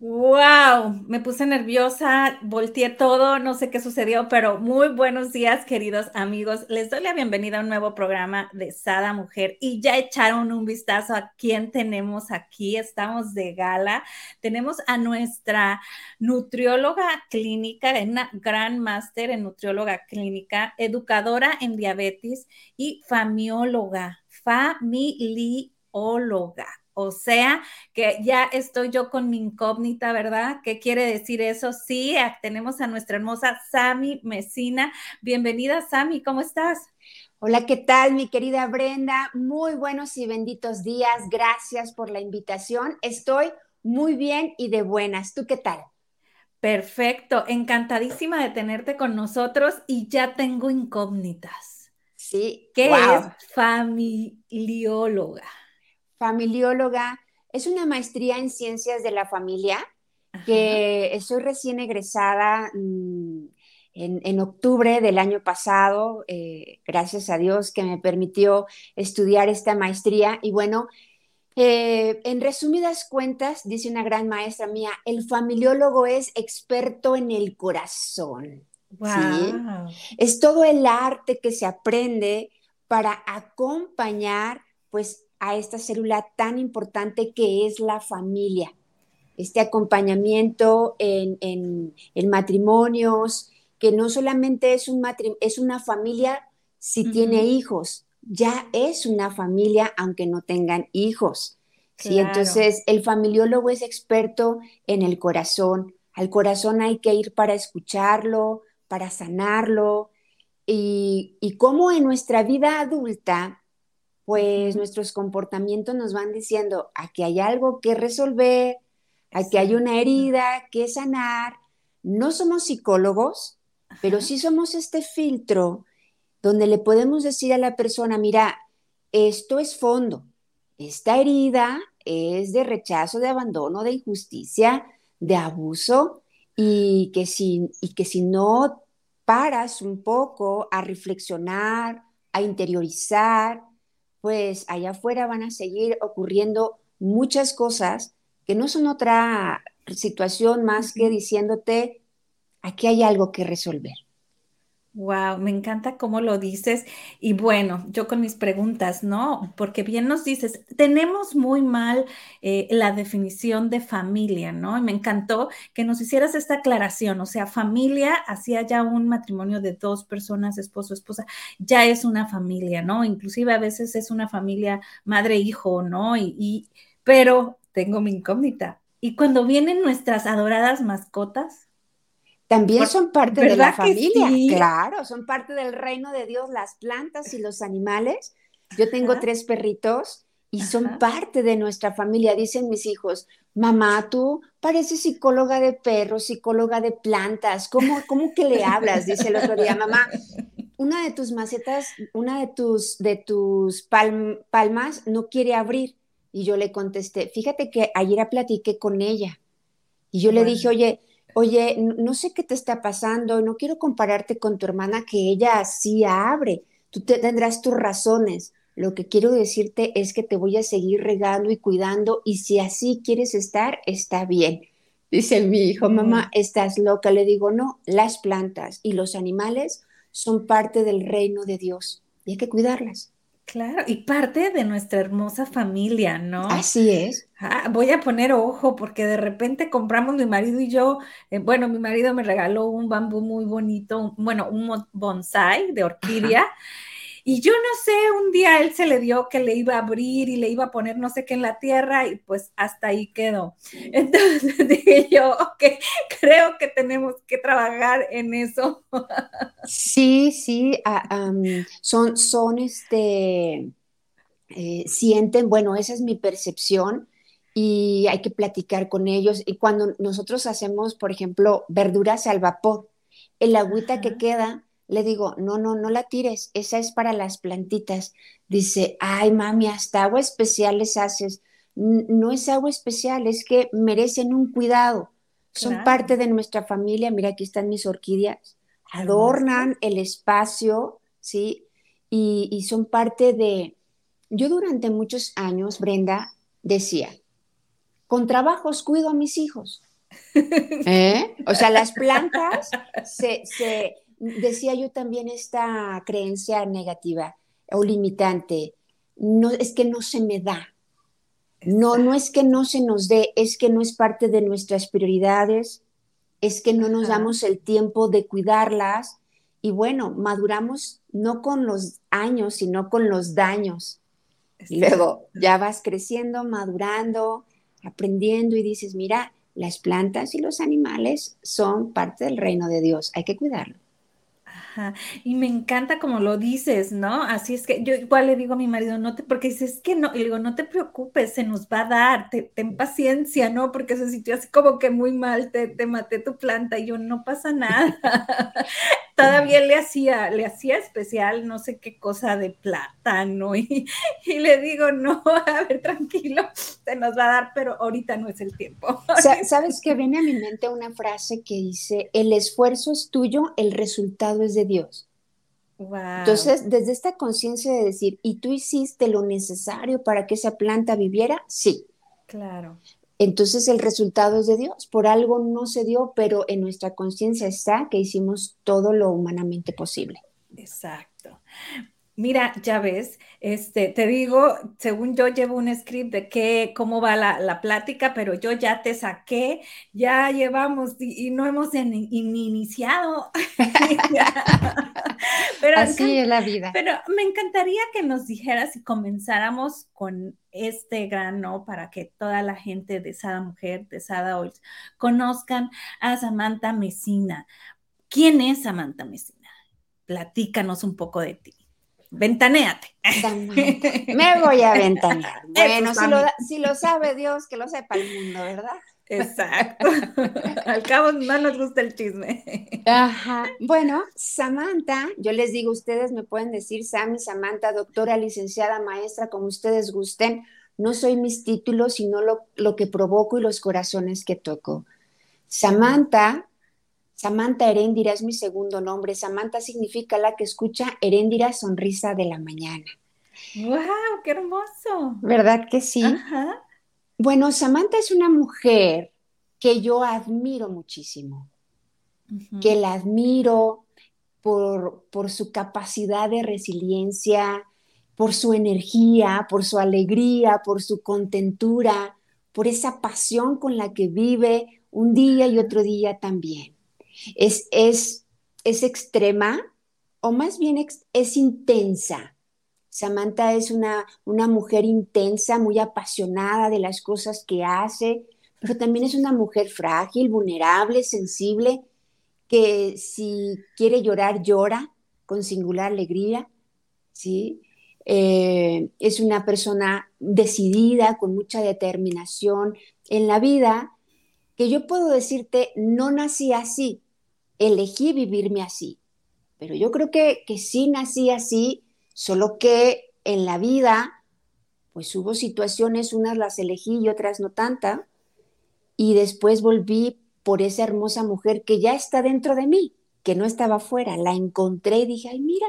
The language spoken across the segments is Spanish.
Wow, me puse nerviosa, volteé todo, no sé qué sucedió, pero muy buenos días, queridos amigos. Les doy la bienvenida a un nuevo programa de Sada Mujer y ya echaron un vistazo a quién tenemos aquí. Estamos de gala. Tenemos a nuestra nutrióloga clínica, una gran máster en nutrióloga clínica, educadora en diabetes y famióloga, familióloga. O sea, que ya estoy yo con mi incógnita, ¿verdad? ¿Qué quiere decir eso? Sí, tenemos a nuestra hermosa Sami Mesina. Bienvenida, Sami, ¿cómo estás? Hola, ¿qué tal, mi querida Brenda? Muy buenos y benditos días. Gracias por la invitación. Estoy muy bien y de buenas. ¿Tú qué tal? Perfecto, encantadísima de tenerte con nosotros y ya tengo incógnitas. Sí. ¿Qué es familióloga? Familióloga, es una maestría en ciencias de la familia, que soy recién egresada mm, en, octubre del año pasado, eh, gracias a Dios que me permitió estudiar esta maestría. Y bueno, eh, en resumidas cuentas, dice una gran maestra mía, el familiólogo es experto en el corazón. Es todo el arte que se aprende para acompañar, pues, a esta célula tan importante que es la familia. Este acompañamiento en, matrimonios, que no solamente es, un es una familia si tiene hijos, ya es una familia aunque no tengan hijos. ¿sí? Entonces, el familiólogo es experto en el corazón. Al corazón hay que ir para escucharlo, para sanarlo. Y, y cómo en nuestra vida adulta pues nuestros comportamientos nos van diciendo, aquí hay algo que resolver, aquí hay una herida que sanar. No somos psicólogos, pero sí somos este filtro donde le podemos decir a la persona, mira, esto es fondo, esta herida es de rechazo, de abandono, de injusticia, de abuso, y que si, y que si no paras un poco a reflexionar, a interiorizar, pues allá afuera van a seguir ocurriendo muchas cosas que no son otra situación más que diciéndote, aquí hay algo que resolver. Wow, me encanta cómo lo dices. Y bueno, yo con mis preguntas, ¿no? Porque bien nos dices, tenemos muy mal eh, la definición de familia, ¿no? Y me encantó que nos hicieras esta aclaración, o sea, familia, hacía ya un matrimonio de dos personas, esposo, esposa, ya es una familia, ¿no? Inclusive a veces es una familia madre-hijo, ¿no? Y, y, pero tengo mi incógnita. Y cuando vienen nuestras adoradas mascotas, también son parte de la familia, claro, son parte del reino de Dios, las plantas y los animales. Yo tengo tres perritos y son parte de nuestra familia. Dicen mis hijos, mamá, tú pareces psicóloga de perros, psicóloga de plantas, ¿cómo, cómo que le hablas? Dice el otro día, mamá, una de tus macetas, una de tus, de tus palmas no quiere abrir. Y yo le contesté, fíjate que ayer platiqué con ella. Y yo le dije, oye, oye, no sé qué te está pasando, no quiero compararte con tu hermana que ella sí abre, tú tendrás tus razones. Lo que quiero decirte es que te voy a seguir regando y cuidando y si así quieres estar, está bien. Dice mi hijo, mamá, estás loca. Le digo, no, las plantas y los animales son parte del reino de Dios y hay que cuidarlas. Claro, y parte de nuestra hermosa familia, ¿no? Así es. Ah, voy a poner ojo porque de repente compramos mi marido y yo, eh, bueno, mi marido me regaló un bambú muy bonito, bueno, un bonsai de orquídea. Y yo no sé, un día él se le dio que le iba a abrir y le iba a poner no sé qué en la tierra y pues hasta ahí quedó. Entonces dije yo, ok, creo que tenemos que trabajar en eso. Sí, sí, ah, son, son este, eh, sienten, bueno, esa es mi percepción y hay que platicar con ellos. Y cuando nosotros hacemos, por ejemplo, verduras al vapor, el agüita que queda, le digo, no, no, no la tires, esa es para las plantitas. Dice, ay, mami, hasta agua especial les haces. No es agua especial, es que merecen un cuidado. Son parte de nuestra familia. Mira, aquí están mis orquídeas. Adornan el espacio, ¿sí? Y, y son parte de... Yo durante muchos años, Brenda, decía, con trabajos cuido a mis hijos. ¿Eh? O sea, las plantas se, decía yo también esta creencia negativa o limitante, no es que no se me da. No, no es que no se nos dé, es que no es parte de nuestras prioridades, es que no nos damos el tiempo de cuidarlas y bueno, maduramos no con los años, sino con los daños. Luego ya vas creciendo, madurando, aprendiendo y dices, mira, las plantas y los animales son parte del reino de Dios, hay que Y me encanta como lo dices, ¿no? Así es que yo igual le digo a mi marido, no te, porque dices que no, y le digo, no te preocupes, se nos va a dar, ten paciencia, ¿no? Porque se sintió así como que muy mal, te, te maté tu planta y yo, no pasa nada. Todavía le hacía, le hacía especial, no sé qué cosa de plátano y, y le digo, no, a ver, tranquilo, se nos va a dar, pero ahorita no es el tiempo. ¿Sabes que viene a mi mente una frase que dice, el esfuerzo es tuyo, el resultado es de Dios. Entonces, desde esta conciencia de decir, ¿y tú hiciste lo necesario para que esa planta viviera? Sí. Claro. Entonces el resultado es de Dios. Por algo no se dio, pero en nuestra conciencia está que hicimos todo lo humanamente posible. Exacto. Mira, ya ves, este, te digo, según yo llevo un script de qué, cómo va la, plática, pero yo ya te saqué, ya llevamos y, no hemos iniciado. pero Así es la vida. Pero me encantaría que nos dijeras y comenzáramos con este grano para que toda la gente de Sada Mujer, de Sada Oils, conozcan a Samantha Mesina. ¿Quién es Samantha Mesina? Platícanos un poco de ti. Ventanéate. Me voy a ventanear. Bueno, si lo, sabe Dios, que lo sepa el mundo, ¿verdad? Exacto. Al cabo no nos gusta el chisme. Ajá. Bueno, Samantha, yo les digo, ustedes me pueden decir Sammy, Samantha, doctora, licenciada, maestra, como ustedes gusten. No soy mis títulos, sino lo, lo que provoco y los corazones que toco. Samantha Samantha Heréndira es mi segundo nombre. Samantha significa la que escucha Heréndira sonrisa de la mañana. ¡Wow! ¡Qué hermoso! ¿Verdad que sí? Bueno, Samantha es una mujer que yo admiro muchísimo, que la admiro por, por su capacidad de resiliencia, por su energía, por su alegría, por su contentura, por esa pasión con la que vive un día y otro día también es, es, es extrema o más bien es intensa. Samantha es una, una mujer intensa, muy apasionada de las cosas que hace, pero también es una mujer frágil, vulnerable, sensible, que si quiere llorar, llora con singular alegría, ¿sí? Eh, es una persona decidida, con mucha determinación en la vida, que yo puedo decirte, no nací así, elegí vivirme así. Pero yo creo que, que sí nací así, solo que en la vida, pues hubo situaciones, unas las elegí y otras no tanta, y después volví por esa hermosa mujer que ya está dentro de mí, que no estaba afuera, la encontré y dije, ay, mira,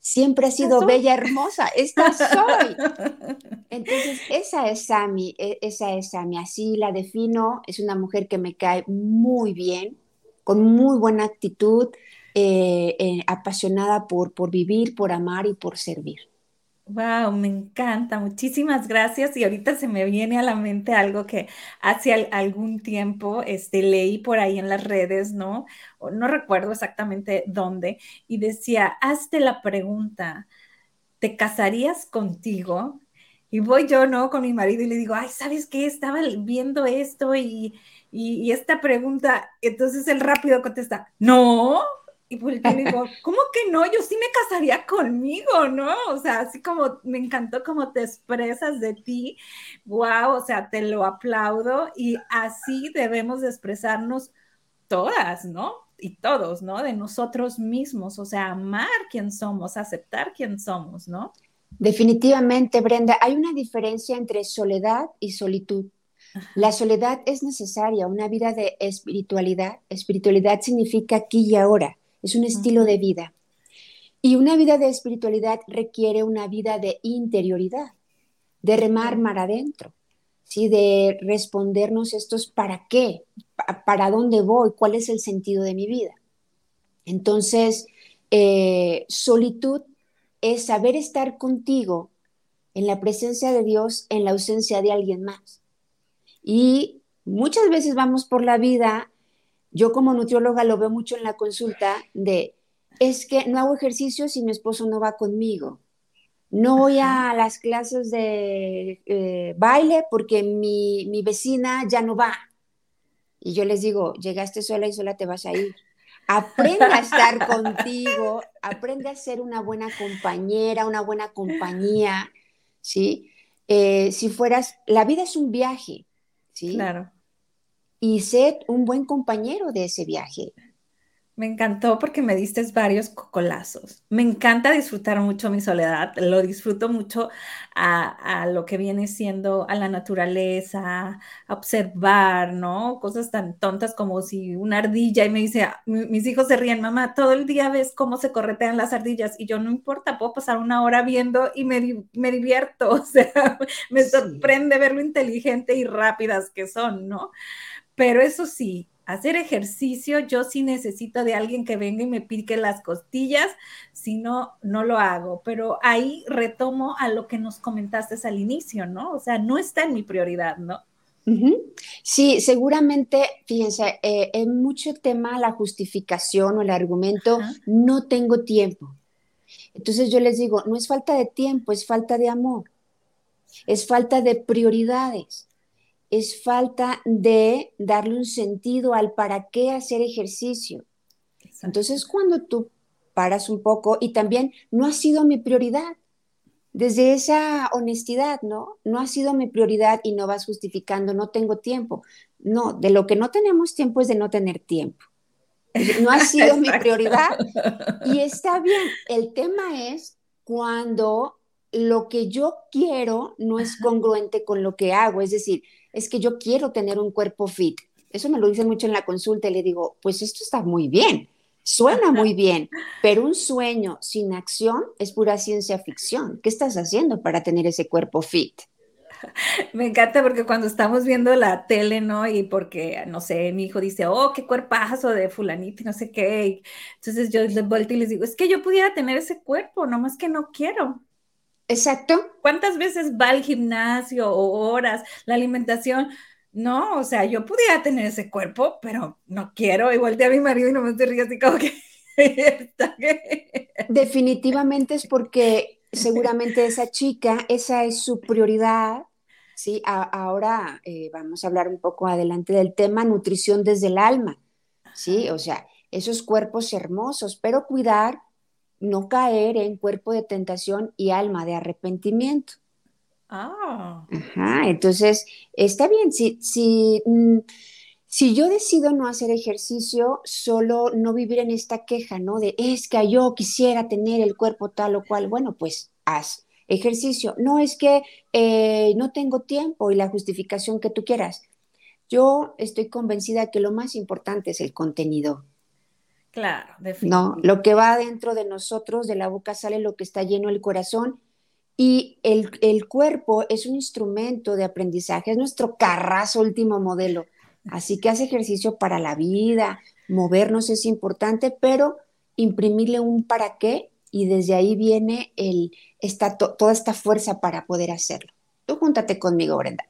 siempre ha sido bella, hermosa, esta soy. Entonces, esa es Sami, e, esa es Sami, así la defino, es una mujer que me cae muy bien, con muy buena actitud, eh, eh, apasionada por, por vivir, por amar y por servir. Wow, me encanta, muchísimas gracias. Y ahorita se me viene a la mente algo que hace algún tiempo este, leí por ahí en las redes, ¿no? no recuerdo exactamente dónde, y decía, hazte la pregunta, ¿te casarías contigo? Y voy yo, ¿no? Con mi marido y le digo, ay, ¿sabes qué? Estaba viendo esto y, y, esta pregunta, entonces él rápido contesta, no, Y pues yo digo, ¿cómo que no? Yo sí me casaría conmigo, ¿no? O sea, así como me encantó cómo te expresas de ti. Wow, o sea, te lo aplaudo y así debemos de expresarnos todas, ¿no? Y todos, ¿no? De nosotros mismos, o sea, amar quién somos, aceptar quién somos, ¿no? Definitivamente, Brenda, hay una diferencia entre soledad y solitud. La soledad es necesaria, una vida de espiritualidad. Espiritualidad significa aquí y ahora, es un estilo de vida. Y una vida de espiritualidad requiere una vida de interioridad, de remar mar adentro, ¿sí? de respondernos estos para qué, para dónde voy, cuál es el sentido de mi vida. Entonces, eh, solitud es saber estar contigo en la presencia de Dios, en la ausencia de alguien más. Y muchas veces vamos por la vida, yo como nutrióloga lo veo mucho en la consulta, de, es que no hago ejercicio si mi esposo no va conmigo. No voy a las clases de eh, baile porque mi, mi vecina ya no va. Y yo les digo, llegaste sola y sola te vas a ir. Aprende a estar contigo, aprende a ser una buena compañera, una buena compañía, ¿sí? Eh, si fueras, la vida es un viaje, ¿sí? Claro. Y sé un buen compañero de ese viaje. Me encantó porque me diste varios cocolazos. Me encanta disfrutar mucho mi soledad, lo disfruto mucho a, lo que viene siendo a la naturaleza, a observar, ¿no? Cosas tan tontas como si una ardilla y me dice, mis hijos se ríen, mamá, todo el día ves cómo se corretean las ardillas y yo no importa, puedo pasar una hora viendo y me, me divierto, o sea, me sorprende ver lo inteligente y rápidas que son, ¿no? Pero eso sí, hacer ejercicio, yo sí necesito de alguien que venga y me pique las costillas, si no, no lo hago. Pero ahí retomo a lo que nos comentaste al inicio, ¿no? O sea, no está en mi prioridad, ¿no? Sí, seguramente, fíjense, eh, en mucho tema la justificación o el argumento, no tengo tiempo. Entonces yo les digo, no es falta de tiempo, es falta de amor, es falta de prioridades es falta de darle un sentido al para qué hacer ejercicio. Entonces, cuando tú paras un poco y también no ha sido mi prioridad, desde esa honestidad, ¿no? No ha sido mi prioridad y no vas justificando, no tengo tiempo. No, de lo que no tenemos tiempo es de no tener tiempo. No ha sido mi prioridad y está bien. El tema es cuando lo que yo quiero no es congruente con lo que hago, es decir, es que yo quiero tener un cuerpo fit. Eso me lo dicen mucho en la consulta y le digo, pues esto está muy bien, suena muy bien, pero un sueño sin acción es pura ciencia ficción. ¿Qué estás haciendo para tener ese cuerpo fit? Me encanta porque cuando estamos viendo la tele, ¿no? Y porque, no sé, mi hijo dice, oh, qué cuerpazo de fulanito y no sé qué. Entonces yo les vuelto y les digo, es que yo pudiera tener ese cuerpo, nomás que no quiero. Exacto. ¿Cuántas veces va al gimnasio o horas? La alimentación. No, o sea, yo pudiera tener ese cuerpo, pero no quiero. Igual de a mi marido y no me estoy así como que. Definitivamente es porque seguramente esa chica, esa es su prioridad. Sí, ahora eh, vamos a hablar un poco adelante del tema nutrición desde el alma. Sí, o sea, esos cuerpos hermosos, pero cuidar no caer en cuerpo de tentación y alma de arrepentimiento. Ah. Ajá, entonces, está bien, si, si, mm, si yo decido no hacer ejercicio, solo no vivir en esta queja, ¿no? De es que yo quisiera tener el cuerpo tal o cual, bueno, pues haz ejercicio. No es que eh, no tengo tiempo y la justificación que tú quieras. Yo estoy convencida que lo más importante es el contenido. Claro, No, lo que va dentro de nosotros, de la boca sale lo que está lleno el corazón y el, el, cuerpo es un instrumento de aprendizaje, es nuestro carrazo último modelo. Así que hace ejercicio para la vida, movernos es importante, pero imprimirle un para qué y desde ahí viene el, esta, toda esta fuerza para poder hacerlo. Tú júntate conmigo, Brenda.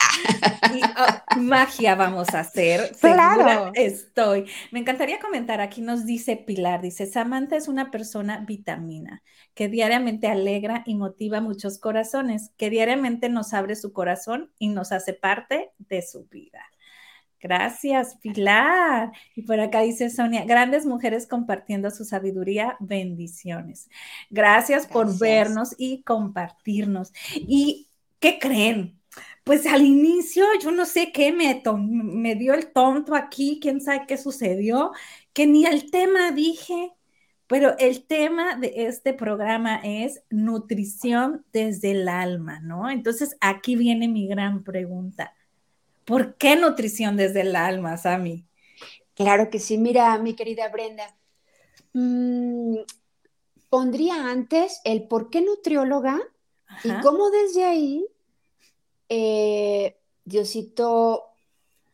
Oh, magia vamos a hacer. Claro. estoy. Me encantaría comentar, aquí nos dice Pilar, dice, Samantha es una persona vitamina que diariamente alegra y motiva muchos corazones, que diariamente nos abre su corazón y nos hace parte de su vida. Gracias, Pilar. Y por acá dice Sonia, grandes mujeres compartiendo su sabiduría, bendiciones. Gracias, por vernos y compartirnos. ¿Y qué creen? Pues al inicio yo no sé qué me, me dio el tonto aquí, quién sabe qué sucedió, que ni el tema dije, pero el tema de este programa es nutrición desde el alma, ¿no? Entonces aquí viene mi gran pregunta. ¿Por qué nutrición desde el alma, Sami? Claro que sí. Mira, mi querida Brenda, mm, pondría antes el por qué nutrióloga y cómo desde ahí eh, Diosito,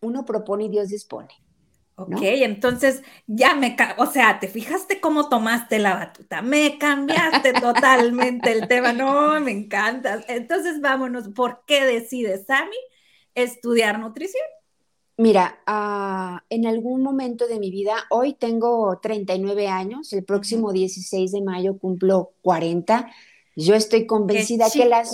uno propone y Dios dispone. Ok, entonces ya me, o sea, te fijaste cómo tomaste la batuta, me cambiaste totalmente el tema, no, me encanta. Entonces vámonos, ¿por qué decides, Sami, estudiar nutrición? Mira, ah, en algún momento de mi vida, hoy tengo 39 años, el próximo 16 de mayo cumplo 40. Yo estoy convencida que las,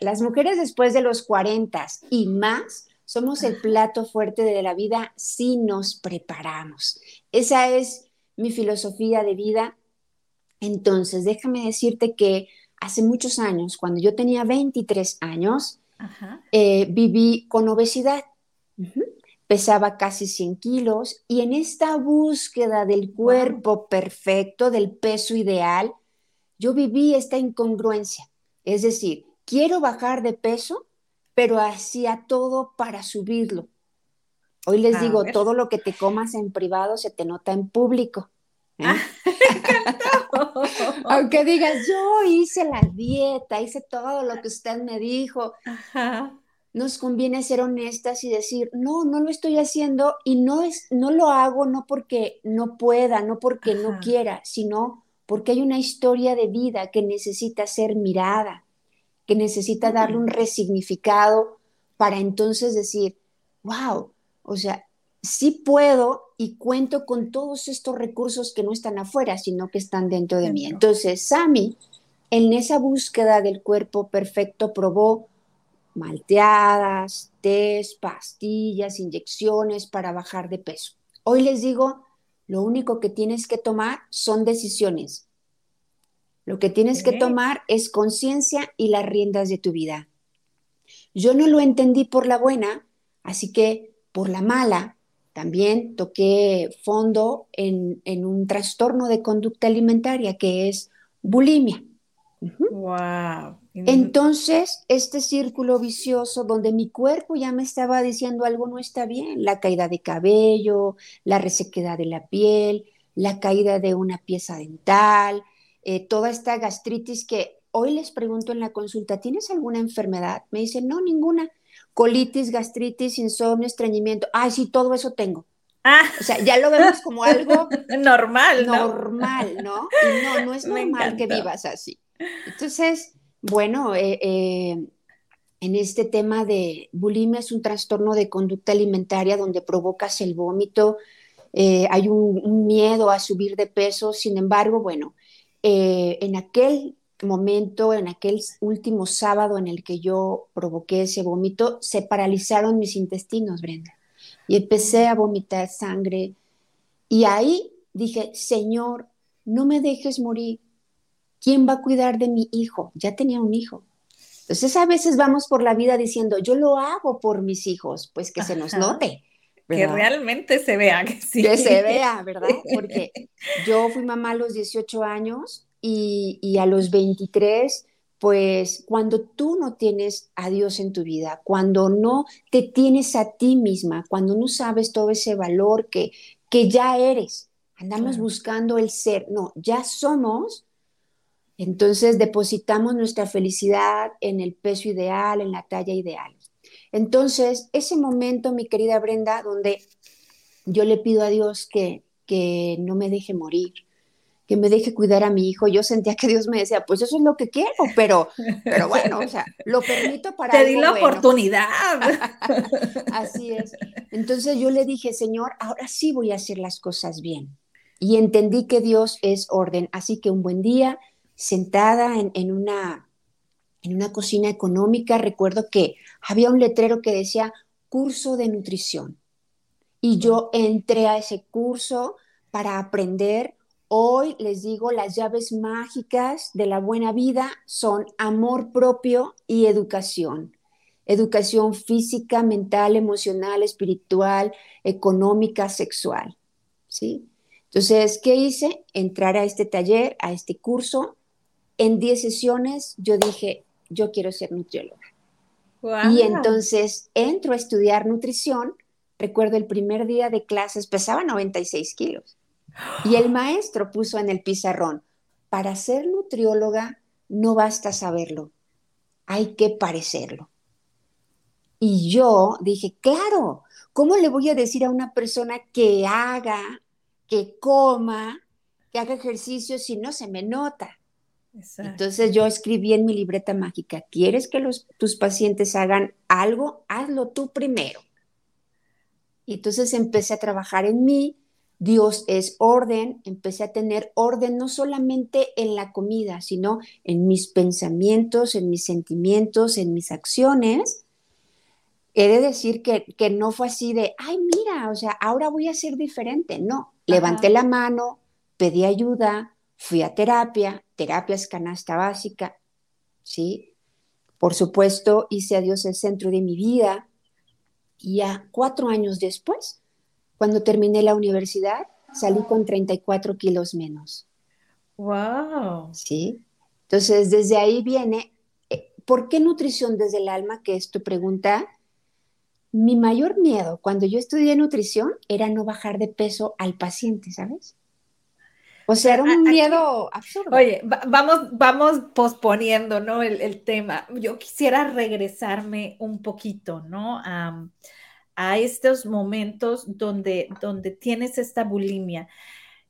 las mujeres después de los 40 y más somos el plato fuerte de la vida si nos preparamos. Esa es mi filosofía de vida. Entonces, déjame decirte que hace muchos años, cuando yo tenía 23 años, eh, viví con obesidad. Pesaba casi 100 kilos y en esta búsqueda del cuerpo perfecto, del peso ideal, yo viví esta incongruencia. Es decir, quiero bajar de peso, pero hacía todo para subirlo. Hoy les digo, todo lo que te comas en privado se te nota en público. ¿eh? Ah, Aunque digas, yo hice la dieta, hice todo lo que usted me dijo. Nos conviene ser honestas y decir, no, no lo estoy haciendo y no, es, no lo hago no porque no pueda, no porque no quiera, sino porque hay una historia de vida que necesita ser mirada, que necesita darle un resignificado para entonces decir, wow, o sea, sí puedo y cuento con todos estos recursos que no están afuera, sino que están dentro de mí. Entonces, Sami, en esa búsqueda del cuerpo perfecto, probó malteadas, tés, pastillas, inyecciones para bajar de peso. Hoy les digo, lo único que tienes que tomar son decisiones. Lo que tienes que tomar es conciencia y las riendas de tu vida. Yo no lo entendí por la buena, así que por la mala también toqué fondo en, un trastorno de conducta alimentaria que es bulimia. Wow. Entonces, este círculo vicioso donde mi cuerpo ya me estaba diciendo algo no está bien, la caída de cabello, la resequedad de la piel, la caída de una pieza dental, eh, toda esta gastritis que hoy les pregunto en la consulta, ¿tienes alguna enfermedad? Me dicen, no, ninguna. Colitis, gastritis, insomnio, estreñimiento. Ay, sí, todo eso tengo. Ah. O sea, ya lo vemos como algo normal, ¿no? Normal, ¿no? Y no, no es normal que vivas así. Entonces, bueno, eh, eh, en este tema de bulimia es un trastorno de conducta alimentaria donde provocas el vómito, hay un, miedo a subir de peso, sin embargo, bueno, eh, en aquel momento, en aquel último sábado en el que yo provoqué ese vómito, se paralizaron mis intestinos, Brenda. Y empecé a vomitar sangre. Y ahí dije, Señor, no me dejes morir. ¿Quién va a cuidar de mi hijo? Ya tenía un hijo. Entonces a veces vamos por la vida diciendo, yo lo hago por mis hijos, pues que se nos note. Que realmente se vea que sí. Que se vea, ¿verdad? Porque yo fui mamá a los 18 años y, y a los 23 pues cuando tú no tienes a Dios en tu vida, cuando no te tienes a ti misma, cuando no sabes todo ese valor que, que ya eres, andamos buscando el ser, no, ya somos, entonces depositamos nuestra felicidad en el peso ideal, en la talla ideal. Entonces, ese momento, mi querida Brenda, donde yo le pido a Dios que, que no me deje morir, que me deje cuidar a mi hijo, yo sentía que Dios me decía, pues eso es lo que quiero, pero, pero bueno, o sea, lo permito para... Te di la oportunidad. Así es. Entonces yo le dije, Señor, ahora sí voy a hacer las cosas bien. Y entendí que Dios es orden. Así que un buen día, sentada en, en una, en una cocina económica, recuerdo que había un letrero que decía, curso de nutrición. Y yo entré a ese curso para aprender. Hoy les digo, las llaves mágicas de la buena vida son amor propio y educación. Educación física, mental, emocional, espiritual, económica, sexual. ¿Sí? Entonces, ¿qué hice? Entrar a este taller, a este curso. En 10 sesiones yo dije, yo quiero ser nutrióloga. Y entonces entro a estudiar nutrición. Recuerdo el primer día de clases, pesaba 96 kilos. Y el maestro puso en el pizarrón, para ser nutrióloga no basta saberlo, hay que parecerlo. Y yo dije, claro, ¿cómo le voy a decir a una persona que haga, que coma, que haga ejercicio si no se me nota? Entonces yo escribí en mi libreta mágica, ¿quieres que los, tus pacientes hagan algo? Hazlo tú primero. Y entonces empecé a trabajar en mí, Dios es orden, empecé a tener orden no solamente en la comida, sino en mis pensamientos, en mis sentimientos, en mis acciones. He de decir que, que no fue así de, ay, mira, o sea, ahora voy a ser diferente. No, levanté la mano, pedí ayuda, Fui a terapia, terapia es canasta básica, ¿sí? Por supuesto, hice a Dios el centro de mi vida. Y ya cuatro años después, cuando terminé la universidad, salí con 34 kilos menos. ¡Wow! Sí. Entonces, desde ahí viene, eh, ¿por qué nutrición desde el alma? Que es tu pregunta. Mi mayor miedo cuando yo estudié nutrición era no bajar de peso al paciente, ¿sabes? O sea, era un miedo absurdo. Oye, vamos, vamos posponiendo, ¿no? El, tema. Yo quisiera regresarme un poquito, ¿no? A, estos momentos donde, donde tienes esta bulimia.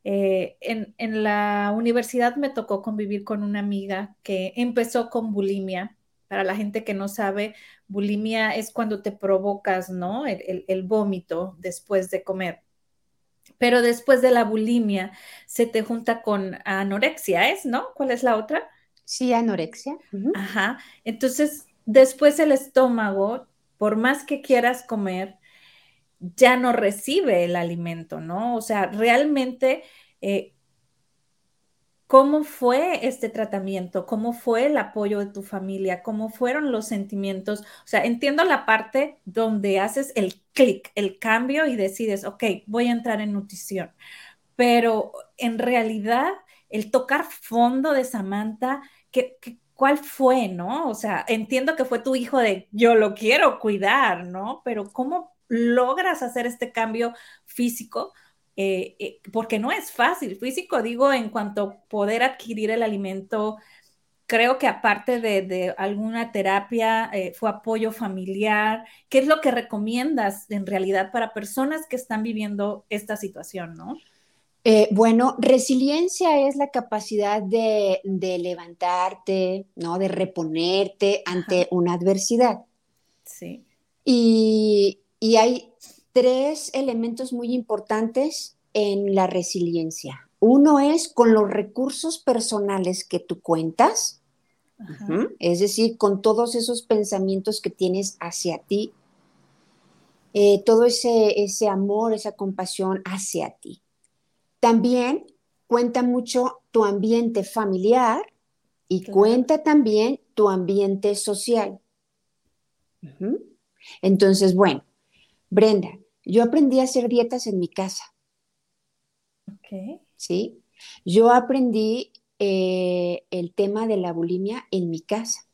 Eh, en, en, la universidad me tocó convivir con una amiga que empezó con bulimia. Para la gente que no sabe, bulimia es cuando te provocas, ¿no? el vómito después de comer pero después de la bulimia se te junta con anorexia, ¿es? ¿No? ¿Cuál es la otra? Sí, anorexia. Ajá. Entonces, después el estómago, por más que quieras comer, ya no recibe el alimento, ¿no? O sea, realmente eh, ¿Cómo fue este tratamiento? ¿Cómo fue el apoyo de tu familia? ¿Cómo fueron los sentimientos? O sea, entiendo la parte donde haces el clic, el cambio y decides, ok, voy a entrar en nutrición. Pero en realidad, el tocar fondo de Samantha, ¿qué, cuál fue, no? O sea, entiendo que fue tu hijo de yo lo quiero cuidar, ¿no? Pero ¿cómo logras hacer este cambio físico? Eh, eh, porque no es fácil. Físico, digo, en cuanto a poder adquirir el alimento, creo que aparte de, alguna terapia, eh, fue apoyo familiar. ¿Qué es lo que recomiendas en realidad para personas que están viviendo esta situación, no? bueno, resiliencia es la capacidad de, levantarte, ¿no? De reponerte ante una adversidad. Sí. Y, y hay tres elementos muy importantes en la resiliencia. Uno es con los recursos personales que tú cuentas, es decir, con todos esos pensamientos que tienes hacia ti, eh, todo ese, ese amor, esa compasión hacia ti. También cuenta mucho tu ambiente familiar y cuenta también tu ambiente social. Entonces, bueno, Brenda, yo aprendí a hacer dietas en mi casa. Ok. ¿Sí? Yo aprendí eh, el tema de la bulimia en mi casa.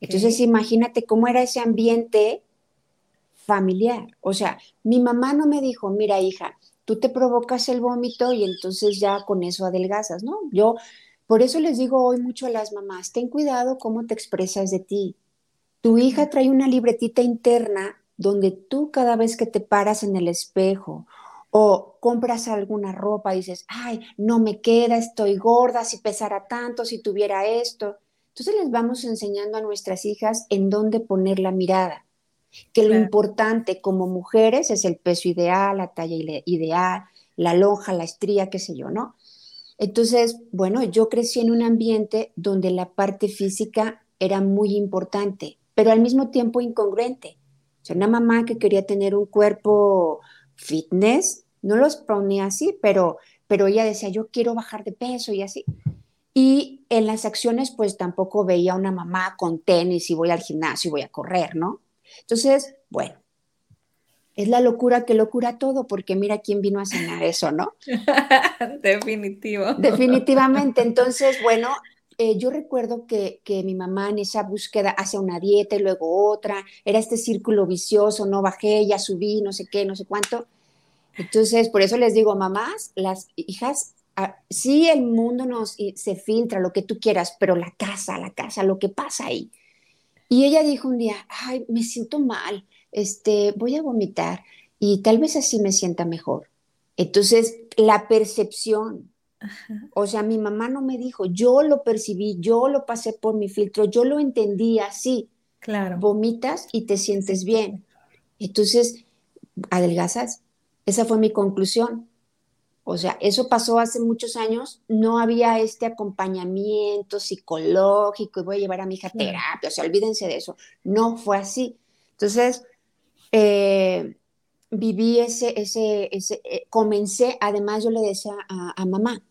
Entonces, imagínate cómo era ese ambiente familiar. O sea, mi mamá no me dijo, mira, hija, tú te provocas el vómito y entonces ya con eso adelgazas, ¿no? Yo, por eso les digo hoy mucho a las mamás, ten cuidado cómo te expresas de ti. Tu hija trae una libretita interna donde tú cada vez que te paras en el espejo o compras alguna ropa, dices, ay, no me queda, estoy gorda, si pesara tanto, si tuviera esto. Entonces les vamos enseñando a nuestras hijas en dónde poner la mirada, que lo importante como mujeres es el peso ideal, la talla ideal, la lonja, la estría, qué sé yo, ¿no? Entonces, bueno, yo crecí en un ambiente donde la parte física era muy importante, pero al mismo tiempo incongruente O sea, una mamá que quería tener un cuerpo fitness, no los ponía así, pero, pero ella decía, yo quiero bajar de peso y así. Y en las acciones, pues tampoco veía una mamá con tenis y voy al gimnasio y voy a correr, ¿no? Entonces, bueno, es la locura que locura todo, porque mira quién vino a cenar eso, ¿no? Definitivo. Definitivamente. Entonces, bueno, eh, yo recuerdo que, que, mi mamá en esa búsqueda hace una dieta y luego otra, era este círculo vicioso, no bajé, ya subí, no sé qué, no sé cuánto. Entonces, por eso les digo, mamás, las hijas, ah, sí el mundo nos se filtra, lo que tú quieras, pero la casa, la casa, lo que pasa ahí. Y ella dijo un día, ay, me siento mal, este, voy a vomitar y tal vez así me sienta mejor. Entonces, la percepción, o sea, mi mamá no me dijo, yo lo percibí, yo lo pasé por mi filtro, yo lo entendí así. Claro. Vomitas y te sientes bien. Entonces, adelgazas. Esa fue mi conclusión. O sea, eso pasó hace muchos años, no había este acompañamiento psicológico y voy a llevar a mi hija a terapia, o sea, olvídense de eso. No fue así. Entonces, eh, viví ese, ese, ese eh, comencé, además yo le decía a, mamá,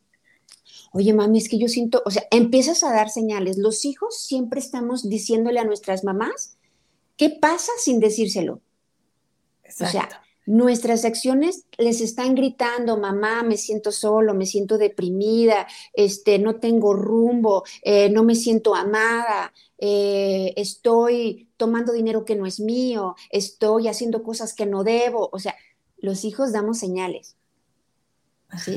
oye mami, es que yo siento, o sea, empiezas a dar señales. Los hijos siempre estamos diciéndole a nuestras mamás, ¿qué pasa sin decírselo? O sea, nuestras acciones les están gritando, mamá, me siento solo, me siento deprimida, este, no tengo rumbo, eh, no me siento amada, estoy tomando dinero que no es mío, estoy haciendo cosas que no debo. O sea, los hijos damos señales. ¿sí?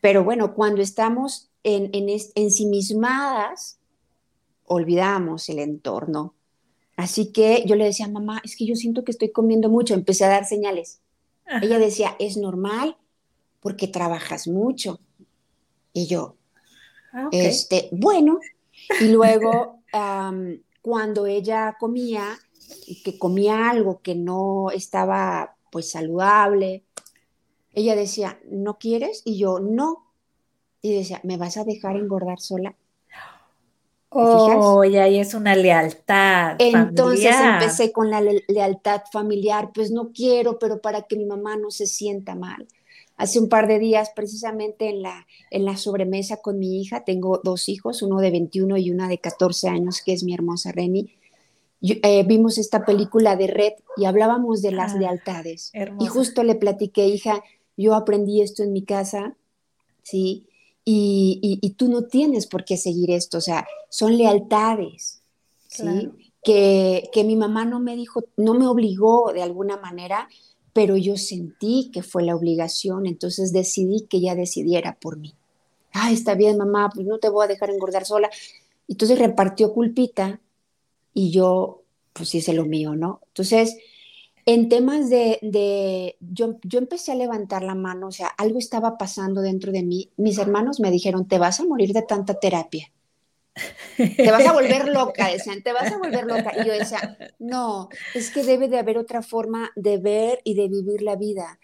Pero bueno, cuando estamos en, en ensimismadas, olvidamos el entorno. Así que yo le decía, mamá, es que yo siento que estoy comiendo mucho. Empecé a dar señales. Ella decía, es normal porque trabajas mucho. Y yo, ah, este, bueno. Y luego cuando ella comía, que comía algo que no estaba pues saludable, ella decía, ¿no quieres? Y yo, no. Y decía, ¿me vas a dejar engordar sola? Oh, y ahí es una lealtad. Entonces empecé con la lealtad familiar, pues no quiero, pero para que mi mamá no se sienta mal. Hace un par de días, precisamente en la, en la sobremesa con mi hija, tengo dos hijos, uno de 21 y una de 14 años, que es mi hermosa Reni. Eh, vimos esta película de Red y hablábamos de las ah, lealtades. Y justo le platiqué, hija, yo aprendí esto en mi casa, ¿sí? Y, y, tú no tienes por qué seguir esto, o sea, son lealtades, ¿sí? Que, que mi mamá no me dijo, no me obligó de alguna manera, pero yo sentí que fue la obligación, entonces decidí que ella decidiera por mí. Ah, está bien, mamá, pues no te voy a dejar engordar sola. Entonces repartió culpita y yo, pues hice lo mío, ¿no? Entonces, en temas de, yo, yo empecé a levantar la mano, o sea, algo estaba pasando dentro de mí. Mis hermanos me dijeron, te vas a morir de tanta terapia. Te vas a volver loca, decían, te vas a volver loca. Y yo decía, no, es que debe de haber otra forma de ver y de vivir la vida.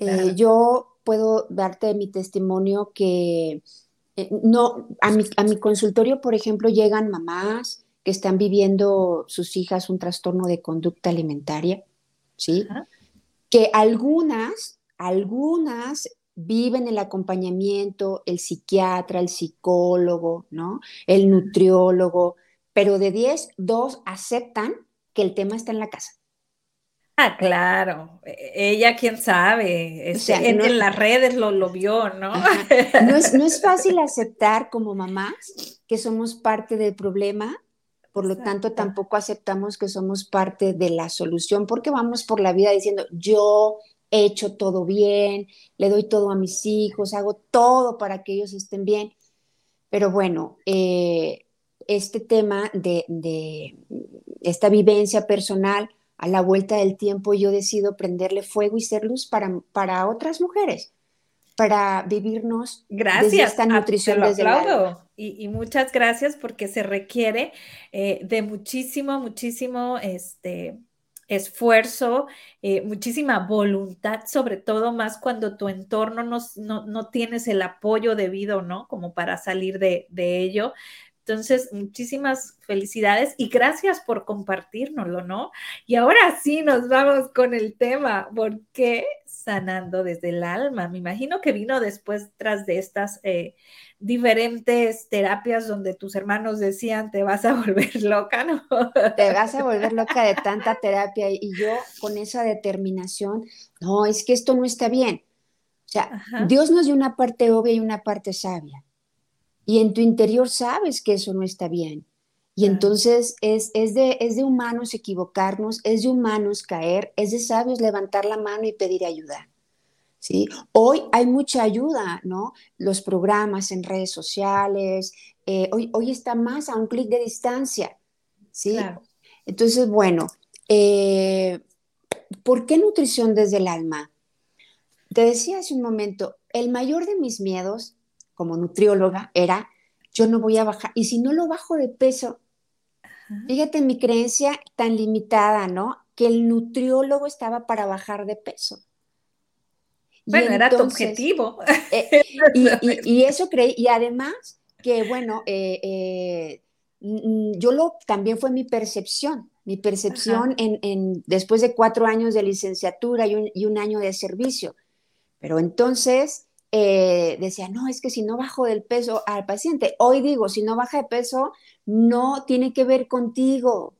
Eh, yo puedo darte mi testimonio que eh, no, a mi, a mi consultorio, por ejemplo, llegan mamás que están viviendo sus hijas un trastorno de conducta alimentaria, ¿sí? Que algunas, algunas viven el acompañamiento, el psiquiatra, el psicólogo, ¿no? El nutriólogo, pero de 10, dos aceptan que el tema está en la casa. Ah, claro. E, ella, quién sabe, este, en, las redes lo, lo vio, ¿no? No es, no es, fácil aceptar como mamás que somos parte del problema, por lo tanto tampoco aceptamos que somos parte de la solución, porque vamos por la vida diciendo, yo he hecho todo bien, le doy todo a mis hijos, hago todo para que ellos estén bien. Pero bueno, eh, este tema de, esta vivencia personal, a la vuelta del tiempo yo decido prenderle fuego y ser luz para, para otras mujeres, para vivirnos gracias, desde esta nutrición desde aplaudo. Y, y, muchas gracias porque se requiere eh, de muchísimo, muchísimo, este, esfuerzo, eh, muchísima voluntad, sobre todo más cuando tu entorno no, no, tienes el apoyo debido, ¿no? Como para salir de, ello. Entonces, muchísimas felicidades y gracias por compartirnoslo, ¿no? Y ahora sí nos vamos con el tema, ¿por qué sanando desde el alma? Me imagino que vino después tras de estas eh, diferentes terapias donde tus hermanos decían, te vas a volver loca, ¿no? Te vas a volver loca de tanta terapia y yo con esa determinación, no, es que esto no está bien. O sea, Dios nos dio una parte obvia y una parte sabia y en tu interior sabes que eso no está bien. Y entonces es, es, de, es de humanos equivocarnos, es de humanos caer, es de sabios levantar la mano y pedir ayuda. ¿sí? Hoy hay mucha ayuda, ¿no? Los programas en redes sociales, eh, hoy, hoy está más a un clic de distancia. ¿sí? Entonces, bueno, eh, ¿por qué nutrición desde el alma? Te decía hace un momento, el mayor de mis miedos como nutrióloga era, yo no voy a bajar, y si no lo bajo de peso, fíjate mi creencia tan limitada, ¿no? Que el nutriólogo estaba para bajar de peso. Bueno, era tu objetivo. Eh, y, eso creí, y además que, bueno, eh, eh, yo lo, también fue mi percepción, mi percepción en, después de cuatro años de licenciatura y un, y un año de servicio. Pero entonces, eh, decía, no, es que si no bajo del peso al paciente, hoy digo, si no baja de peso, no tiene que ver contigo,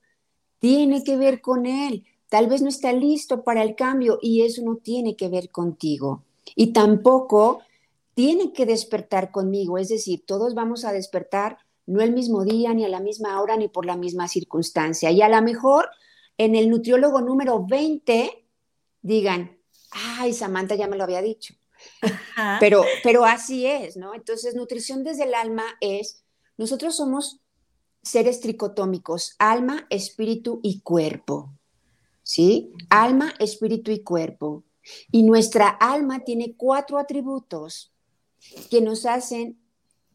tiene que ver con él. Tal vez no está listo para el cambio y eso no tiene que ver contigo. Y tampoco tiene que despertar conmigo, es decir, todos vamos a despertar no el mismo día, ni a la misma hora, ni por la misma circunstancia. Y a lo mejor en el nutriólogo número 20 digan, ay, Samantha ya me lo había dicho pero, pero así es, ¿no? Entonces, nutrición desde el alma es, nosotros somos seres tricotómicos, alma, espíritu y cuerpo, ¿sí? Alma, espíritu y cuerpo. Y nuestra alma tiene cuatro atributos que nos hacen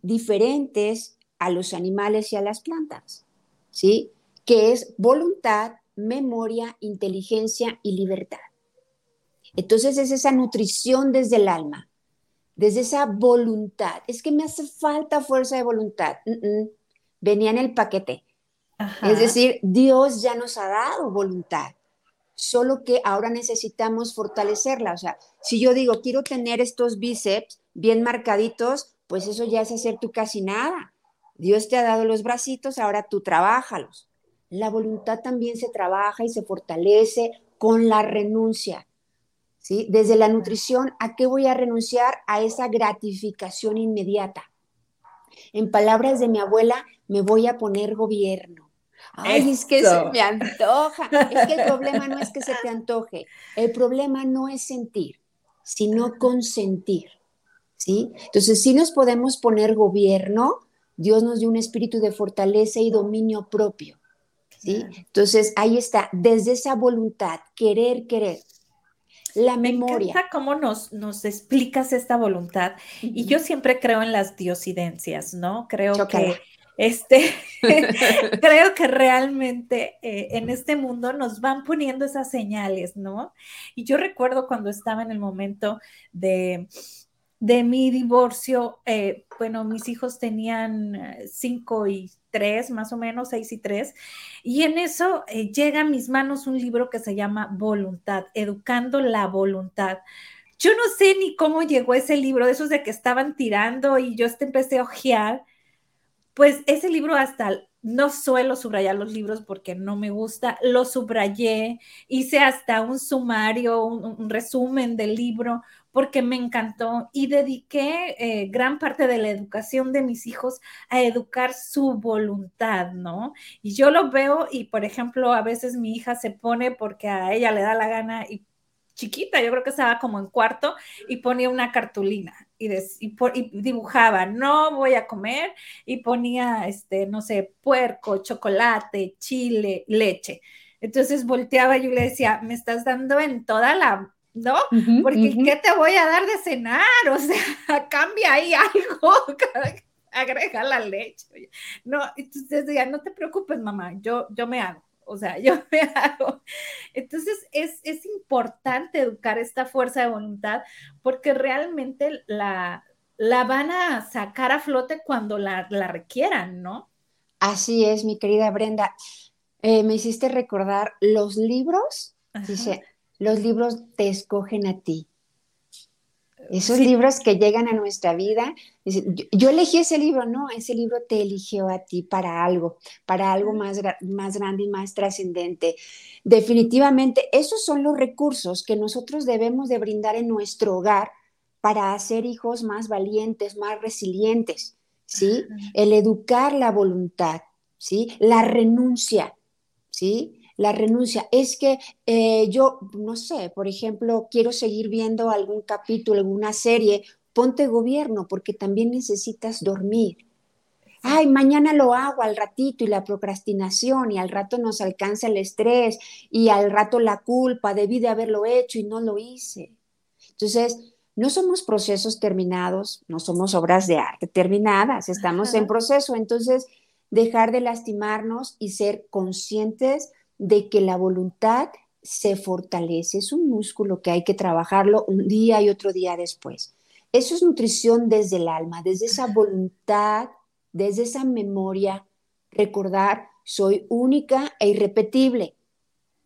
diferentes a los animales y a las plantas, ¿sí? Que es voluntad, memoria, inteligencia y libertad. Entonces es esa nutrición desde el alma, desde esa voluntad. Es que me hace falta fuerza de voluntad. Venía en el paquete. Es decir, Dios ya nos ha dado voluntad, solo que ahora necesitamos fortalecerla. O sea, si yo digo, quiero tener estos bíceps bien marcaditos, pues eso ya es hacer tú casi nada. Dios te ha dado los bracitos, ahora tú trabájalos. La voluntad también se trabaja y se fortalece con la renuncia. Desde la nutrición, ¿a qué voy a renunciar? A esa gratificación inmediata. En palabras de mi abuela, me voy a poner gobierno. Ay, es que se me antoja. Es que el problema no es que se te antoje. El problema no es sentir, sino consentir. ¿Sí? Entonces, si nos podemos poner gobierno, Dios nos dio un espíritu de fortaleza y dominio propio. ¿Sí? Entonces, ahí está, desde esa voluntad, querer, querer. La memoria. Encanta cómo nos, nos explicas esta voluntad. Y yo siempre creo en las diosidencias, ¿no? Creo que este, creo que realmente eh, en este mundo nos van poniendo esas señales, ¿no? Y yo recuerdo cuando estaba en el momento de, de mi divorcio, eh, bueno, mis hijos tenían eh, cinco y tres, más o menos, seis y tres, y en eso eh, llega a mis manos un libro que se llama Voluntad, Educando la Voluntad. Yo no sé ni cómo llegó ese libro, de esos de que estaban tirando y yo este empecé a ojear, pues ese libro hasta no suelo subrayar los libros porque no me gusta, lo subrayé, hice hasta un sumario, un resumen del libro, porque me encantó y dediqué eh, gran parte de la educación de mis hijos a educar su voluntad, ¿no? Y yo lo veo y, por ejemplo, a veces mi hija se pone porque a ella le da la gana y chiquita, yo creo que estaba como en cuarto y ponía una cartulina y, y, dibujaba, no voy a comer y ponía, este, no sé, puerco, chocolate, chile, leche. Entonces volteaba y yo le decía, me estás dando en toda la ¿no? Porque ¿qué te voy a dar de cenar? O sea, cambia ahí algo, agrega la leche. No, entonces ya no te preocupes, mamá, yo, yo me hago. O sea, yo me hago. Entonces, es, es importante educar esta fuerza de voluntad porque realmente la, la van a sacar a flote cuando la, la requieran, ¿no? Así es, mi querida Brenda. Eh, me hiciste recordar los libros, dice, los libros te escogen a ti. Esos libros que llegan a nuestra vida, yo, elegí ese libro, no, ese libro te eligió a ti para algo, para algo más, más grande y más trascendente. Definitivamente, esos son los recursos que nosotros debemos de brindar en nuestro hogar para hacer hijos más valientes, más resilientes, ¿sí? El educar la voluntad, ¿sí? La renuncia, ¿sí? La renuncia. Es que eh, yo, no sé, por ejemplo, quiero seguir viendo algún capítulo, alguna serie, ponte gobierno porque también necesitas dormir. Ay, mañana lo hago al ratito y la procrastinación y al rato nos alcanza el estrés y al rato la culpa, debí de haberlo hecho y no lo hice. Entonces, no somos procesos terminados, no somos obras de arte terminadas, estamos en proceso. Entonces, dejar de lastimarnos y ser conscientes de que la voluntad se fortalece, es un músculo que hay que trabajarlo un día y otro día después. Eso es nutrición desde el alma, desde esa voluntad, desde esa memoria, recordar, soy única e irrepetible,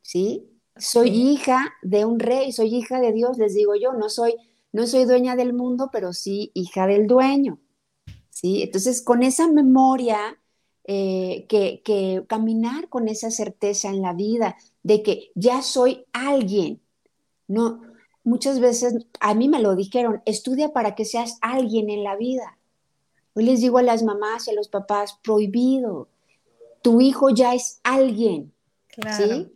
¿sí? Soy hija de un rey, soy hija de Dios, les digo yo, no soy no soy dueña del mundo, pero sí hija del dueño. ¿sí? Entonces, con esa memoria, eh, que, que caminar con esa certeza en la vida de que ya soy alguien. No, muchas veces a mí me lo dijeron, estudia para que seas alguien en la vida. Hoy les digo a las mamás y a los papás, prohibido. Tu hijo ya es alguien. ¿sí?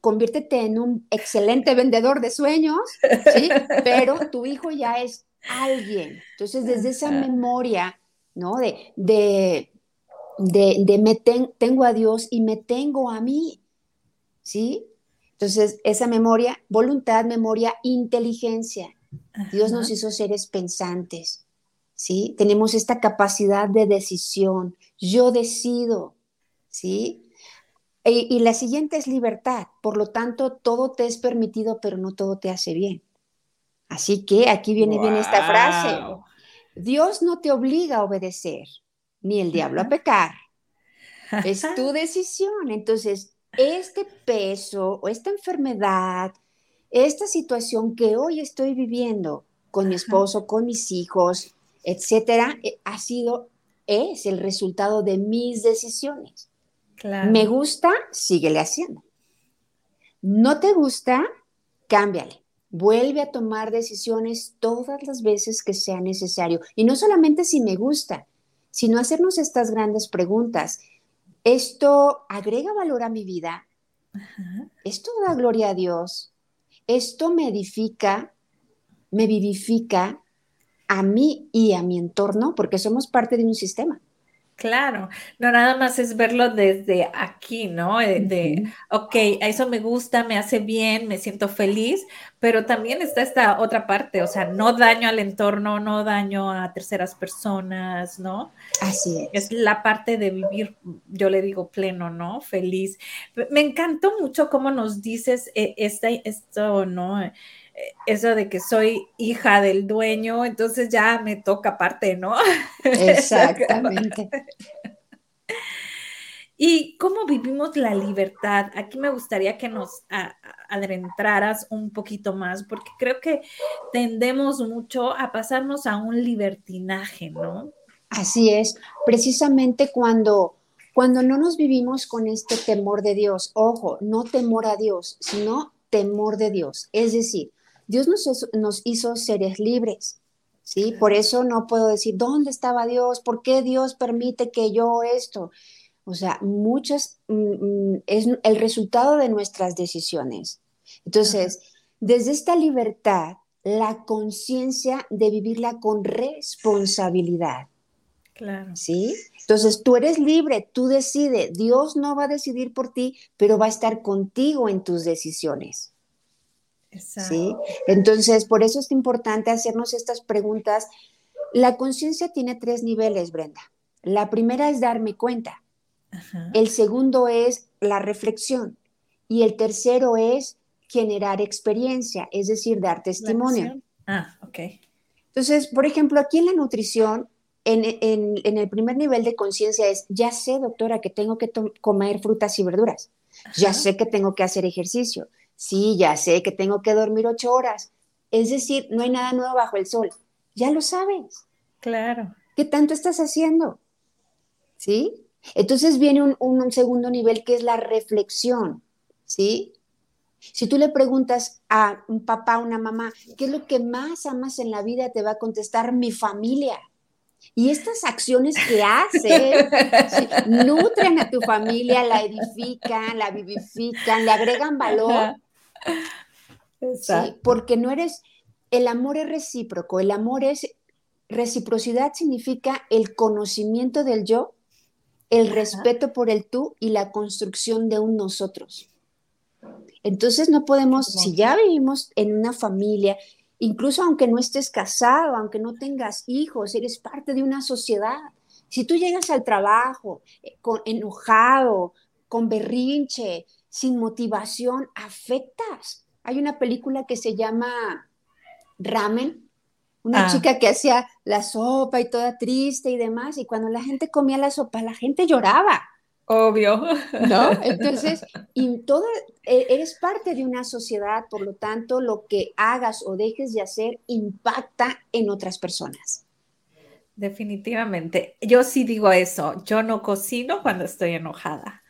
conviértete en un excelente vendedor de sueños, ¿sí? Pero tu hijo ya es alguien. Entonces, desde esa memoria, ¿no? De, de, de, me tengo a Dios y me tengo a mí, ¿sí? Entonces, esa memoria, voluntad, memoria, inteligencia. Dios nos hizo seres pensantes, ¿sí? Tenemos esta capacidad de decisión. Yo decido, ¿sí? Y, la siguiente es libertad. Por lo tanto, todo te es permitido, pero no todo te hace bien. Así que aquí viene bien esta frase. Dios no te obliga a obedecer, ni el diablo a pecar. Es tu decisión. Entonces, este peso o esta enfermedad, esta situación que hoy estoy viviendo con mi esposo, con mis hijos, etcétera, eh, ha sido, es el resultado de mis decisiones. Me gusta, síguele haciendo. No te gusta, cámbiale. Vuelve a tomar decisiones todas las veces que sea necesario. Y no solamente si me gusta, sino hacernos estas grandes preguntas. ¿Esto agrega valor a mi vida? ¿Esto da gloria a Dios? ¿Esto me edifica, me vivifica a mí y a mi entorno? Porque somos parte de un sistema. Claro, no nada más es verlo desde aquí, ¿no? Eh, de, ok, a eso me gusta, me hace bien, me siento feliz, pero también está esta otra parte, o sea, no daño al entorno, no daño a terceras personas, ¿no? Así es. Es la parte de vivir, yo le digo pleno, ¿no? Feliz. Me encantó mucho cómo nos dices eh, esto, ¿no? Eso de que soy hija del dueño, entonces ya me toca parte, ¿no? Exactamente. ¿Y cómo vivimos la libertad? Aquí me gustaría que nos adentraras un poquito más, porque creo que tendemos mucho a pasarnos a un libertinaje, ¿no? Así es, precisamente cuando, cuando no nos vivimos con este temor de Dios, ojo, no temor a Dios, sino temor de Dios. Es decir, Dios nos, hizo seres libres, ¿sí? Por eso no puedo decir, ¿dónde estaba Dios? ¿Por qué Dios permite que yo esto? O sea, muchas, mm, mm, es el resultado de nuestras decisiones. Entonces, desde esta libertad, la conciencia de vivirla con responsabilidad. Claro. ¿Sí? Entonces, tú eres libre, tú decides. Dios no va a decidir por ti, pero va a estar contigo en tus decisiones. ¿Sí? Entonces, por eso es importante hacernos estas preguntas. La conciencia tiene tres niveles, Brenda. La primera es darme cuenta. El segundo es la reflexión. Y el tercero es generar experiencia, es decir, dar testimonio. Ah, ok. Entonces, por ejemplo, aquí en la nutrición, en, el primer nivel de conciencia es, ya sé, doctora, que tengo que comer frutas y verduras, ya sé que tengo que hacer ejercicio, sí, ya sé que tengo que dormir ocho horas. Es decir, no hay nada nuevo bajo el sol. Ya lo sabes. Claro. ¿Qué tanto estás haciendo? ¿Sí? Entonces viene un, un segundo nivel que es la reflexión. ¿Sí? Si tú le preguntas a un papá, una mamá, ¿qué es lo que más amas en la vida? Te va a contestar mi familia. Y estas acciones que haces nutren a tu familia, la edifican, la vivifican, le agregan valor. Sí, porque no eres, el amor es recíproco, el amor es, reciprocidad significa el conocimiento del yo, el respeto por el tú y la construcción de un nosotros. Entonces no podemos, si ya vivimos en una familia, incluso aunque no estés casado, aunque no tengas hijos, eres parte de una sociedad. Si tú llegas al trabajo eh, con, enojado, con berrinche, sin motivación, afectas. Hay una película que se llama Ramen, una ah. chica que hacía la sopa y toda triste y demás, y cuando la gente comía la sopa, la gente lloraba. Obvio. ¿No? Entonces, y todo, e, eres parte de una sociedad, por lo tanto, lo que hagas o dejes de hacer impacta en otras personas. Definitivamente. Yo sí digo eso. Yo no cocino cuando estoy enojada.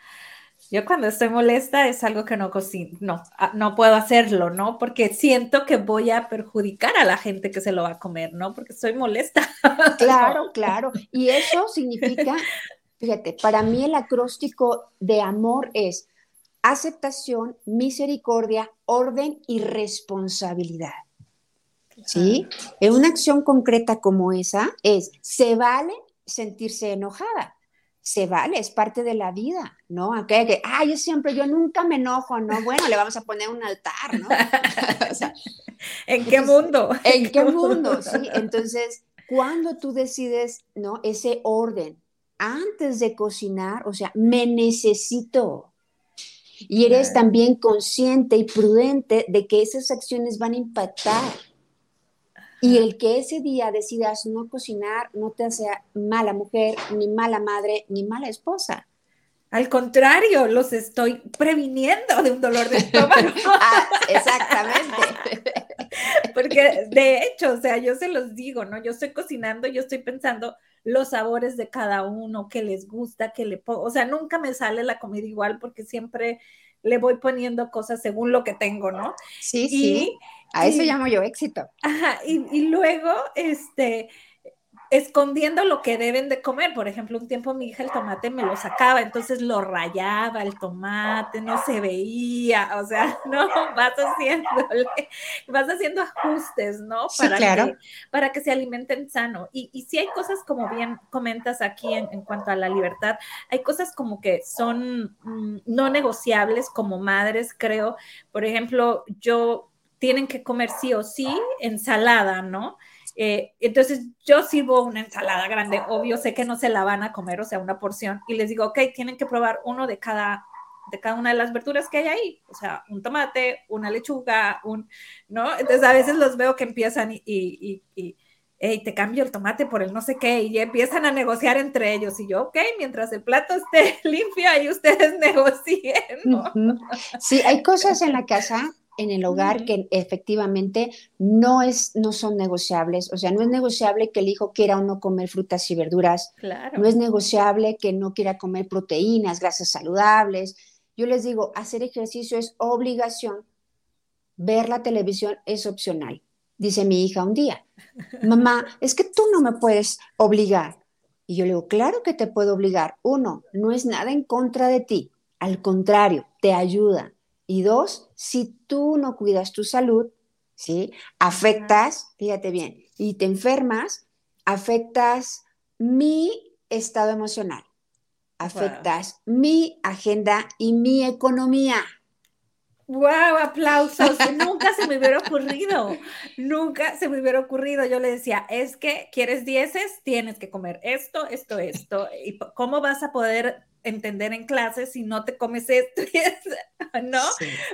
Yo cuando estoy molesta es algo que no cocino, no, ah, no puedo hacerlo, ¿no? Porque siento que voy a perjudicar a la gente que se lo va a comer, ¿no? Porque estoy molesta. Claro, claro. Y eso significa Fíjate, para mí el acróstico de amor es aceptación, misericordia, orden y responsabilidad. ¿Sí? En una acción concreta como esa es, se vale sentirse enojada, se vale, es parte de la vida, ¿no? Aquella que, ay, yo siempre, yo nunca me enojo, ¿no? Bueno, le vamos a poner un altar, ¿no? ¿En qué mundo? ¿En qué mundo? Sí, entonces, cuando tú decides, ¿no? Ese orden, antes de cocinar, o sea, me necesito. Y eres también consciente y prudente de que esas acciones van a impactar. Y el que ese día decidas no cocinar no te hace mala mujer, ni mala madre, ni mala esposa. Al contrario, los estoy previniendo de un dolor de estómago. ah, exactamente. Porque de hecho, o sea, yo se los digo, ¿no? Yo estoy cocinando, yo estoy pensando, los sabores de cada uno, que les gusta, que le pongo, o sea, nunca me sale la comida igual porque siempre le voy poniendo cosas según lo que tengo, ¿no? Sí, sí. A eso llamo yo éxito. Ajá, y, y luego, este, escondiendo lo que deben de comer. Por ejemplo, un tiempo mi hija el tomate me lo sacaba, entonces lo rayaba el tomate, no se veía, o sea, no, vas haciéndole, vas haciendo ajustes, ¿no? Para, claro. que, para que se alimenten sano. Y, y si hay cosas como bien comentas aquí en, en, cuanto a la libertad, hay cosas como que son mm, no negociables como madres, creo. Por ejemplo, yo tienen que comer sí o sí ensalada, ¿no? Eh, entonces yo sirvo una ensalada grande, obvio, sé que no se la van a comer, o sea, una porción, y les digo, ok, tienen que probar uno de cada de cada una de las verduras que hay ahí, o sea, un tomate, una lechuga, un, ¿no? Entonces a veces los veo que empiezan y, y, y, hey, te cambio el tomate por el no sé qué, y empiezan a negociar entre ellos, y yo, ok, mientras el plato esté limpio, ahí ustedes negocien, ¿no? Sí, hay cosas en la casa en el hogar que efectivamente no, es, no son negociables. O sea, no es negociable que el hijo quiera o no comer frutas y verduras. Claro. No es negociable que no quiera comer proteínas, grasas saludables. Yo les digo, hacer ejercicio es obligación. Ver la televisión es opcional. Dice mi hija un día, mamá, es que tú no me puedes obligar. Y yo le digo, claro que te puedo obligar. Uno, no es nada en contra de ti. Al contrario, te ayuda y dos, si tú no cuidas tu salud, ¿sí? Afectas, fíjate bien, y te enfermas, afectas mi estado emocional, afectas mi agenda y mi economía. ¡Wow! Aplausos. Nunca se me hubiera ocurrido. Nunca se me hubiera ocurrido. Yo le decía, es que quieres dieces, tienes que comer esto, esto, esto. ¿Y cómo vas a poder entender en clases si no te comes esto, ¿no?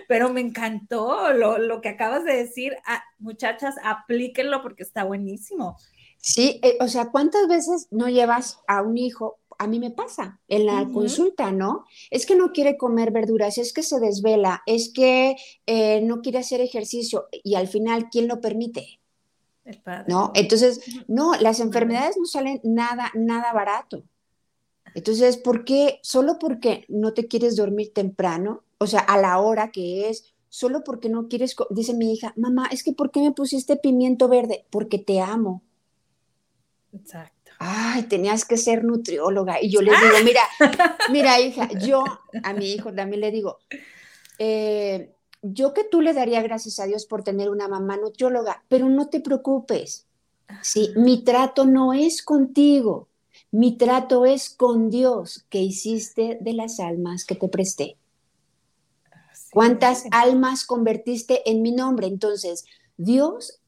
Pero me encantó lo, lo, que acabas de decir. Ah, muchachas, aplíquenlo porque está buenísimo. Sí, eh, o sea, ¿cuántas veces no llevas a un hijo? A mí me pasa en la consulta, ¿no? Es que no quiere comer verduras, es que se desvela, es que eh, no quiere hacer ejercicio y al final, ¿quién lo permite? El padre. ¿No? Entonces, no, las enfermedades no salen nada, nada barato. Entonces, ¿por qué? Solo porque no te quieres dormir temprano, o sea, a la hora que es, solo porque no quieres, dice mi hija, mamá, es que ¿por qué me pusiste pimiento verde? Porque te amo. Exacto. Ay, tenías que ser nutrióloga. Y yo le digo, mira, mira, hija, yo a mi hijo también le digo, eh, yo que tú le daría gracias a Dios por tener una mamá nutrióloga, pero no te preocupes. Sí, mi trato no es contigo, mi trato es con Dios que hiciste de las almas que te presté. ¿Cuántas almas convertiste en mi nombre? Entonces, Dios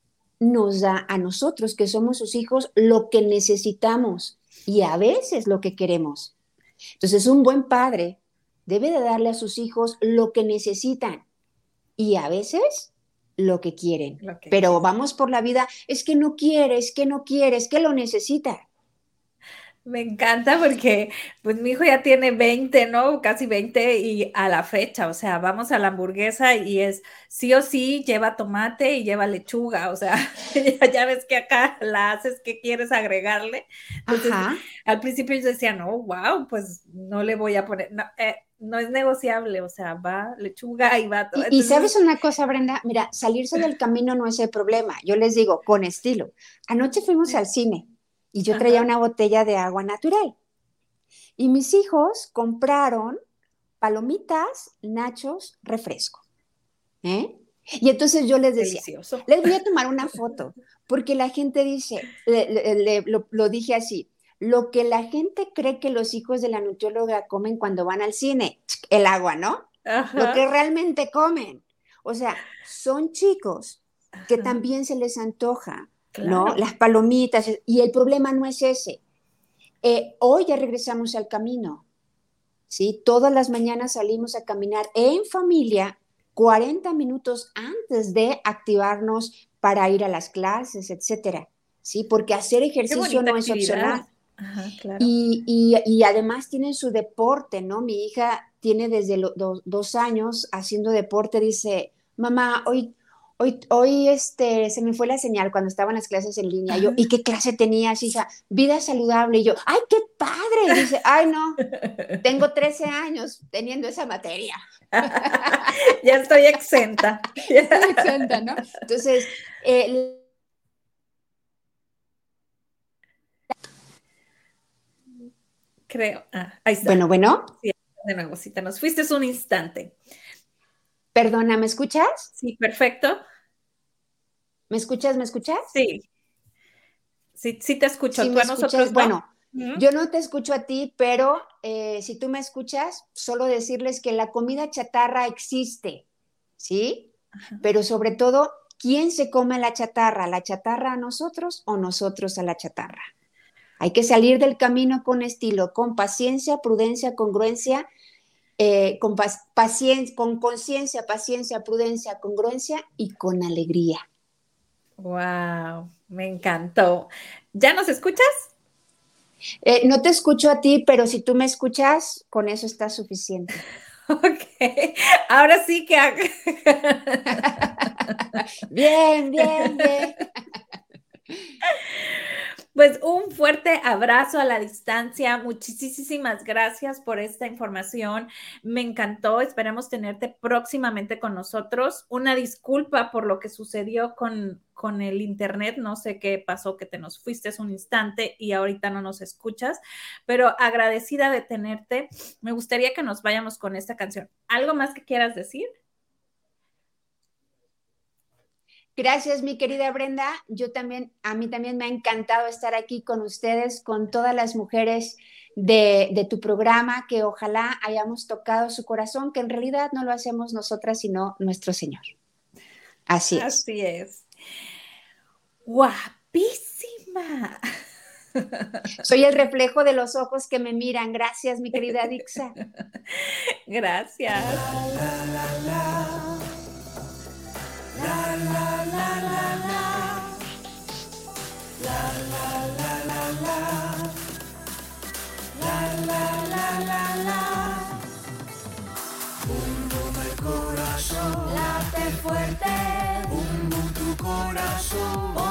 nos da a nosotros, que somos sus hijos, lo que necesitamos y a veces lo que queremos. Entonces, un buen padre debe de darle a sus hijos lo que necesitan y a veces lo que quieren. Pero vamos por la vida, es que no quiere, es que no quiere, es que lo necesita. Me encanta porque pues mi hijo ya tiene 20, ¿no? Casi 20 y a la fecha, o sea, vamos a la hamburguesa y es sí o sí lleva tomate y lleva lechuga, o sea, ya, ves que acá la haces que quieres agregarle. Entonces, al principio yo decía, no, wow, pues no le voy a poner, no, eh, es negociable, o sea, va lechuga y va todo. Y, sabes una cosa, Brenda, mira, salirse del camino no es el problema, yo les digo, con estilo. Anoche fuimos al cine y yo traía una botella de agua natural. Y mis hijos compraron palomitas, nachos, refresco. ¿eh? Y entonces yo les decía, les voy a tomar una foto, porque la gente dice, lo, dije así, lo que la gente cree que los hijos de la nutrióloga comen cuando van al cine, el agua, ¿no? Lo que realmente comen. O sea, son chicos que también se les antoja ¿no? Las palomitas, y el problema no es ese. Eh, hoy ya regresamos al camino, ¿sí? Todas las mañanas salimos a caminar en familia 40 minutos antes de activarnos para ir a las clases, etcétera, ¿sí? Porque hacer ejercicio no es opcional. y, además tienen su deporte, ¿no? Mi hija tiene desde los dos años haciendo deporte, dice, mamá, hoy Hoy, hoy este, se me fue la señal cuando estaban las clases en línea. Yo, ¿y qué clase tenías, hija? Vida saludable. Y yo, ¡ay, qué padre! Y dice, ¡ay, no! Tengo 13 años teniendo esa materia. ya estoy exenta. Ya estoy exenta, ¿no? Entonces, creo. Ah, ahí está. Bueno, bueno. Sí, de nuevo, si te nos fuiste un instante. Perdona, ¿me escuchas? Sí, perfecto. ¿Me escuchas? ¿Me escuchas? Sí. Sí, sí te escucho. ¿Tú a nosotros Bueno, yo no te escucho a ti, pero eh, si tú me escuchas, solo decirles que la comida chatarra existe, ¿sí? Pero sobre todo, ¿quién se come la chatarra? ¿La chatarra a nosotros o nosotros a la chatarra? Hay que salir del camino con estilo, con paciencia, prudencia, congruencia eh, con paciencia, con conciencia, paciencia, prudencia, congruencia y con alegría. Wow, me encantó. ¿Ya nos escuchas? Eh, no te escucho a ti, pero si tú me escuchas, con eso está suficiente. Ok, ahora sí que... bien, bien, bien. Pues un fuerte abrazo a la distancia. Muchísimas gracias por esta información. Me encantó. Esperemos tenerte próximamente con nosotros. Una disculpa por lo que sucedió con, con el Internet. No sé qué pasó, que te nos fuiste un instante y ahorita no nos escuchas, pero agradecida de tenerte. Me gustaría que nos vayamos con esta canción. ¿Algo más que quieras decir? Gracias, mi querida Brenda. Yo también, a mí también me ha encantado estar aquí con ustedes, con todas las mujeres de, tu programa, que ojalá hayamos tocado su corazón, que en realidad no lo hacemos nosotras, sino nuestro Señor. Así es. Así es. Guapísima. Soy el reflejo de los ojos que me miran. Gracias, mi querida Dixa. Gracias. La la la fuerte. Bum bum tu corazón.